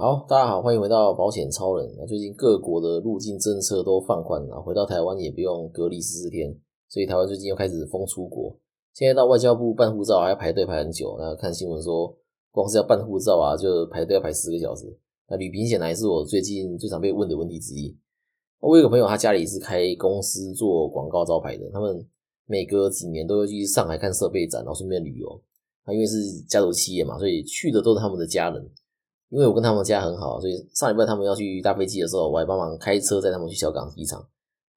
好，大家好，欢迎回到保险超人。那最近各国的入境政策都放宽了，回到台湾也不用隔离十四天，所以台湾最近又开始封出国。现在到外交部办护照还要排队排很久。那看新闻说，光是要办护照啊，就排队要排十个小时。那旅平险呢，也是我最近最常被问的问题之一。我有个朋友，他家里是开公司做广告招牌的，他们每隔几年都会去上海看设备展，然后顺便旅游。他因为是家族企业嘛，所以去的都是他们的家人。因为我跟他们家很好，所以上礼拜他们要去搭飞机的时候，我还帮忙开车载他们去小港机场。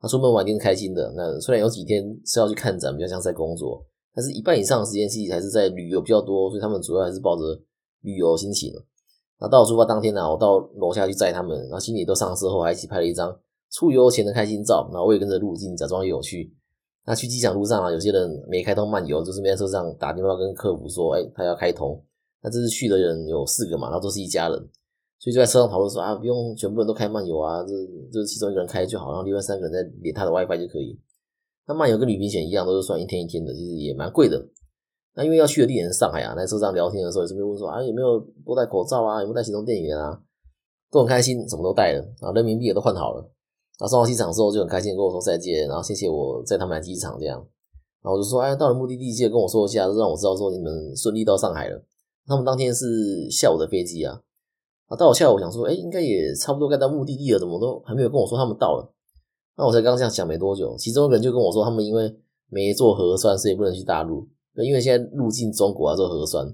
他出门玩一定是开心的。那虽然有几天是要去看展，比较像在工作，但是一半以上的时间其实还是在旅游比较多，所以他们主要还是抱着旅游心情。那到出发当天呢，我到楼下去载他们，然后行李都上车后，还一起拍了一张出游前的开心照。然后我也跟着入境，假装有趣。那去机场路上啊，有些人没开通漫游，就是没在车上打电话跟客服说，哎，他要开通。那这次去的人有四个嘛，然后都是一家人，所以就在车上讨论说啊，不用全部人都开漫游啊，这这其中一个人开就好，然后另外三个人再连他的 WiFi 就可以。那漫游跟旅行险一样，都是算一天一天的，其实也蛮贵的。那因为要去的地点是上海啊，在车上聊天的时候，也是问说啊，有没有多戴口罩啊，有没有带行动电源啊，都很开心，什么都带了，然后人民币也都换好了。然后送到机场之后就很开心跟我说再见，然后谢谢我载他们来机场这样。然后我就说哎，到了目的地记得跟我说一下，就让我知道说你们顺利到上海了。他们当天是下午的飞机啊，啊，到了下午想说，哎，应该也差不多该到目的地了，怎么都还没有跟我说他们到了？那我才刚这样想没多久，其中一个人就跟我说，他们因为没做核酸，所以不能去大陆。因为现在入境中国要做核酸，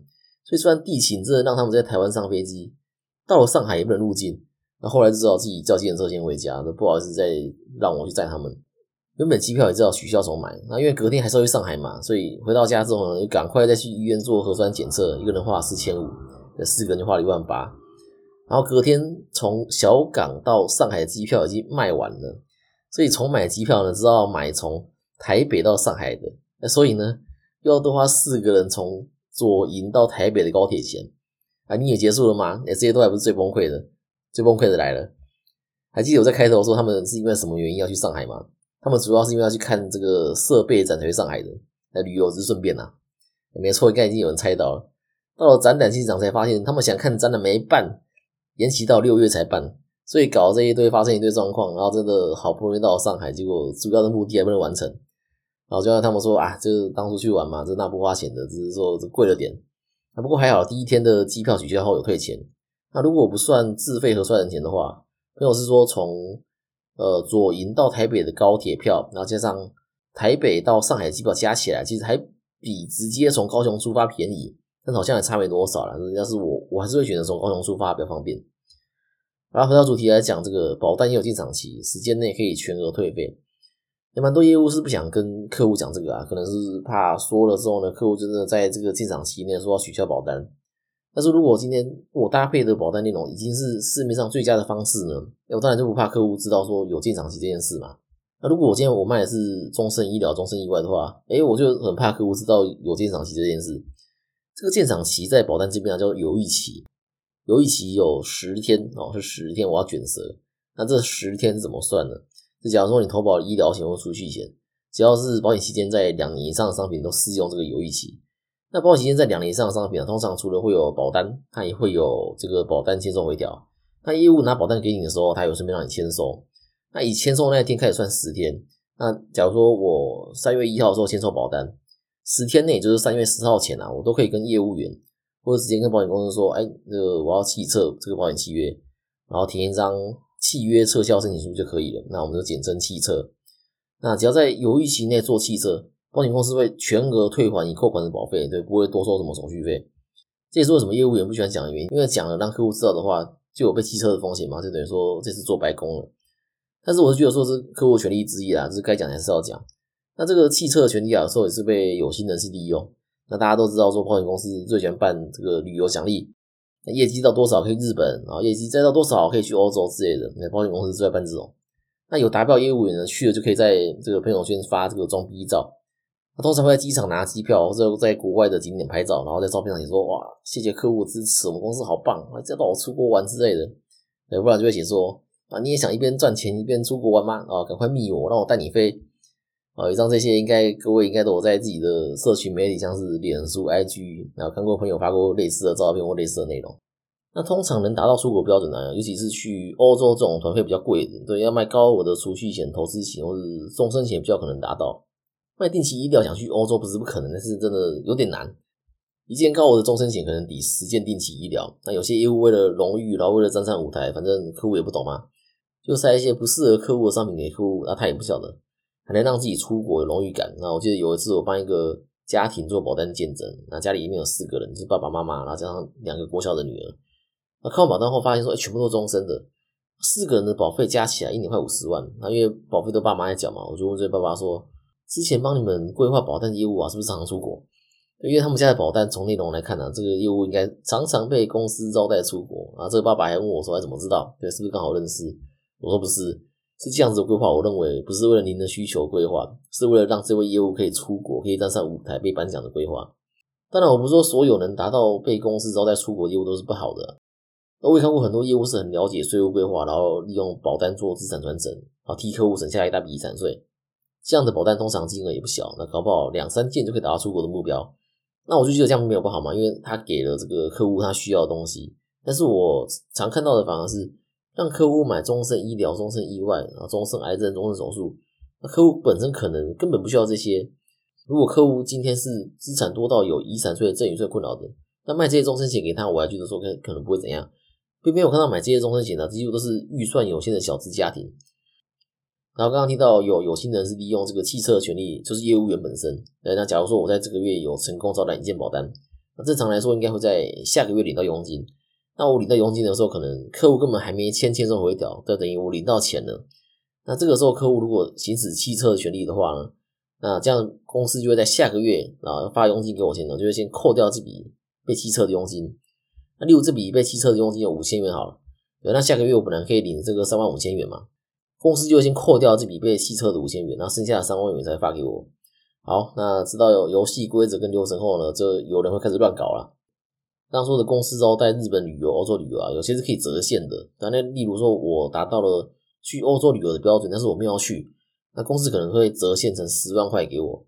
所以虽然地勤真的让他们在台湾上飞机，到了上海也不能入境。那后来就知道自己叫计程车先回家，那不好意思再让我去载他们。原本机票也知道取消，怎么买？那因为隔天还是要去上海嘛，所以回到家之后呢，就赶快再去医院做核酸检测，一个人花了四千五，四个人就花了一万八。然后隔天从小港到上海的机票已经卖完了，所以重买机票呢，知道买从台北到上海的，那所以呢，又要多花四个人从左营到台北的高铁钱啊！你也结束了吗？哎，这些都还不是最崩溃的，最崩溃的来了。还记得我在开头说他们是因为什么原因要去上海吗？他们主要是因为要去看这个设备展，才去上海的。来旅游只是顺便呐，没错，应该已经有人猜到了。到了展览现场才发现，他们想看展览没办，延期到六月才办，所以搞这一堆，发生一堆状况，然后真的好不容易到了上海，结果主要的目的还不能完成。然后就让他们说啊，就是当初去玩嘛，这那不花钱的，只是说这贵了点。啊，不过还好，第一天的机票取消后有退钱。那如果不算自费和算人钱的话，朋友是说从。呃，左营到台北的高铁票，然后加上台北到上海机票加起来，其实还比直接从高雄出发便宜，但好像也差没多少了。要是我，我还是会选择从高雄出发比较方便。然后回到主题来讲，这个保单也有进场期，时间内可以全额退费。有蛮多业务是不想跟客户讲这个啊，可能是怕说了之后呢，客户真的在这个进场期内说要取消保单。但是如果今天我搭配的保单内容已经是市面上最佳的方式呢？我当然就不怕客户知道说有进场期这件事嘛。那如果我今天我卖的是终身医疗、终身意外的话，诶，我就很怕客户知道有进场期这件事。这个进场期在保单这边啊叫犹豫期，犹豫期有十天哦，是十天我要卷舌。那这十天怎么算呢？就假如说你投保医疗险或储蓄险，只要是保险期间在两年以上的商品都适用这个犹豫期。那保险期间在两年以上的商品啊，通常除了会有保单，它也会有这个保单签收回调。那业务拿保单给你的时候，他有顺便让你签收。那以签收那一天开始算十天。那假如说我三月一号的时候签收保单，十天内就是三月十号前啊，我都可以跟业务员或者直接跟保险公司说，哎，这个我要弃撤这个保险契约，然后填一张契约撤销申请书就可以了。那我们就简称弃撤。那只要在犹豫期内做弃撤。保险公司会全额退还已扣款的保费，对，不会多收什么手续费。这也是为什么业务员不喜欢讲的原因，因为讲了让客户知道的话，就有被汽车的风险嘛，就等于说这次做白工了。但是我是觉得说是客户权利之一啊，就是该讲还是要讲。那这个汽车的权利啊，有时候也是被有心人士利用。那大家都知道说，保险公司最喜欢办这个旅游奖励，那业绩到多少可以日本，然后业绩再到多少可以去欧洲之类的，那保险公司最爱办这种。那有达标业务员呢，去了就可以在这个朋友圈发这个装逼照。他通常会在机场拿机票，或者在国外的景点拍照，然后在照片上写说：“哇，谢谢客户支持，我们公司好棒，再到我出国玩之类的。”对，不然就会写说：“啊，你也想一边赚钱一边出国玩吗？啊，赶快密我，让我带你飞。”啊，以上这些应该各位应该都有在自己的社群媒体，像是脸书、IG，然后看过朋友发过类似的照片或类似的内容。那通常能达到出国标准呢，尤其是去欧洲这种团费比较贵的，对，要卖高额的储蓄险、投资险或者终身险比较可能达到。卖定期医疗想去欧洲不是不可能，但是真的有点难。一件高额的终身险可能抵十件定期医疗。那有些业务为了荣誉，然后为了站上舞台，反正客户也不懂嘛，就塞一些不适合客户的商品给客户，那他也不晓得，还能让自己出国有荣誉感。那我记得有一次我帮一个家庭做保单见证，那家里一共有四个人，就是爸爸妈妈，然后加上两个国小的女儿。那看完保单后发现说，哎，全部都是终身的，四个人的保费加起来一年快五十万。那因为保费都爸妈在缴嘛，我就问这爸爸说，之前帮你们规划保单业务啊，是不是常常出国？因为他们家的保单从内容来看呢，这个业务应该常常被公司招待出国啊。这个爸爸还问我说：“哎，怎么知道？对，是不是刚好认识？”我说：“不是，是这样子的规划。我认为不是为了您的需求规划，是为了让这位业务可以出国，可以站上舞台被颁奖的规划。当然，我不是说所有能达到被公司招待出国业务都是不好的。我也看过很多业务是很了解税务规划，然后利用保单做资产传承，然后替客户省下一大笔遗产税。这样的保单通常金额也不小，那搞不好两三件就可以达到出国的目标。”那我就觉得这样没有不好嘛，因为他给了这个客户他需要的东西。但是我常看到的反而是让客户买终身医疗、终身意外、然后终身癌症、终身手术。那客户本身可能根本不需要这些。如果客户今天是资产多到有遗产税、赠与税困扰的，那卖这些终身险给他，我还觉得说可可能不会怎样。偏偏我看到买这些终身险的，几乎都是预算有限的小资家庭。然后刚刚听到有有心人是利用这个汽车的权利，就是业务员本身。那假如说我在这个月有成功招揽一件保单，那正常来说应该会在下个月领到佣金。那我领到佣金的时候，可能客户根本还没签签收回条，就等于我领到钱了。那这个时候客户如果行使汽车的权利的话呢，那这样公司就会在下个月啊发佣金给我钱呢，就会先扣掉这笔被汽车的佣金。那例如这笔被汽车的佣金有五千元好了，那下个月我本来可以领这个三万五千元嘛。公司就先扣掉这笔被汽车的五千元，然后剩下的三万元才发给我。好，那知道有游戏规则跟流程后呢，就有人会开始乱搞了。刚说的公司招待日本旅游、欧洲旅游啊，有些是可以折现的。那例如说我达到了去欧洲旅游的标准，但是我没有去，那公司可能会折现成十万块给我。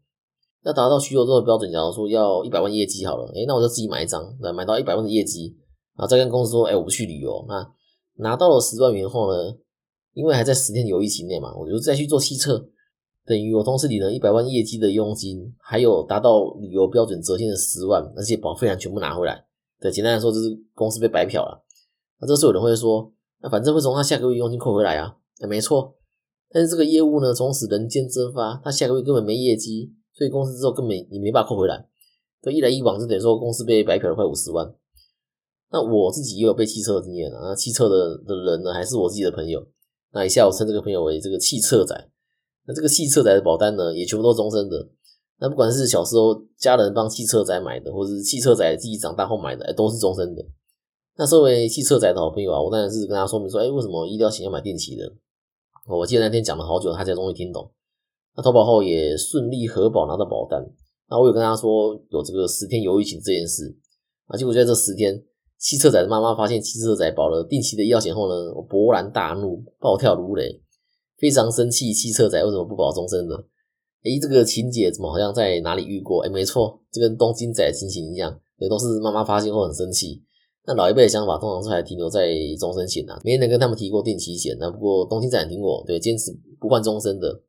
要达到去欧洲的标准，假如说要一百万业绩好了，诶那我就自己买一张，来买到一百万的业绩，然后再跟公司说，哎，我不去旅游。那拿到了十万元后呢？因为还在十天犹豫期内嘛，我就再去做汽测，等于我同时领了一百万业绩的佣金，还有达到旅游标准折现的十万，而且保费还全部拿回来。对，简单来说就是公司被白嫖了。那这时候有人会说，那反正会从他下个月佣金扣回来啊，那没错。但是这个业务呢，从此人间蒸发，他下个月根本没业绩，所以公司之后根本你没办法扣回来。对，一来一往就等于说公司被白嫖了快五十万。那我自己也有被汽车的经验啊，那汽车的的人呢，还是我自己的朋友。那以下我称这个朋友为这个汽车仔。那这个汽车仔的保单呢，也全部都终身的。那不管是小时候家人帮汽车仔买的，或者是汽车仔自己长大后买的，都是终身的。那作为汽车仔的好朋友啊，我当然是跟他说明说，哎，为什么医疗险要买定期的？我记得那天讲了好久，他才终于听懂。那投保后也顺利核保拿到保单。那我有跟他说有这个十天犹豫期这件事啊，结果就在这十天。汽车仔的妈妈发现汽车仔保了定期的医药险后呢，我勃然大怒，暴跳如雷，非常生气。汽车仔为什么不保终身呢？诶，这个情节怎么好像在哪里遇过？诶，没错，就跟东京仔的情形一样，也都是妈妈发现后很生气。那老一辈的想法通常是还停留在终身险呐，没人跟他们提过定期险。那不过东京仔听过，对，坚持不换终身的。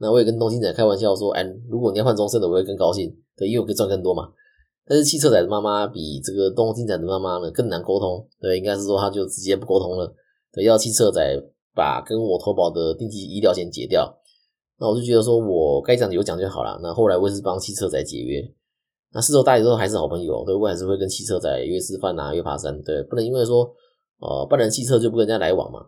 那我也跟东京仔开玩笑说，哎，如果你要换终身的，我会更高兴，对，因为我可以赚更多嘛。但是汽车仔的妈妈比这个东京仔的妈妈呢更难沟通，对，应该是说他就直接不沟通了，对，要汽车仔把跟我投保的定期医疗险解掉，那我就觉得说我该讲的有讲就好了。那后来我也是帮汽车仔解约，那事后大家都还是好朋友，对，我还是会跟汽车仔约吃饭啊，约爬山，对，不能因为说呃办了汽车就不跟人家来往嘛。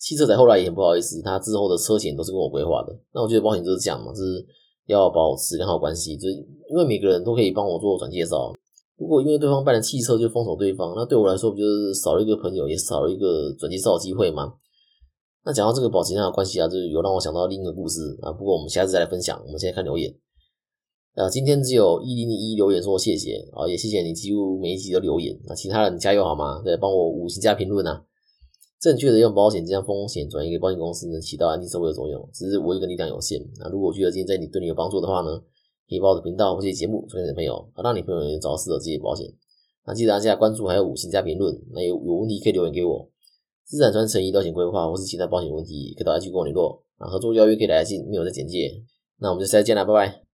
汽车仔后来也很不好意思，他之后的车险都是跟我规划的，那我觉得保险就是这样嘛，是。要保持良好关系，就因为每个人都可以帮我做转介绍。如果因为对方办了汽车就封锁对方，那对我来说不就是少了一个朋友，也少了一个转介绍的机会吗？那讲到这个保持良好关系啊，就是有让我想到另一个故事啊。不过我们下次再来分享。我们现在看留言啊，今天只有一零零一留言说谢谢啊，也谢谢你几乎每一集都留言。那其他人加油好吗？对，帮我五星加评论啊。正确的用保险将风险转移给保险公司，能起到安定社会的作用。只是我一个力量有限。那如果觉得今天在你对你有帮助的话呢，可以把我的频道或者节目推荐给朋友，让你朋友也找到适合自己的保险。那记得按下关注，还有五星加评论。那有有问题可以留言给我。资产传承、医疗险规划或是其他保险问题，可以到 IG 跟我联络。啊，合作邀约可以来信，没有在简介。那我们就下次见了，拜拜。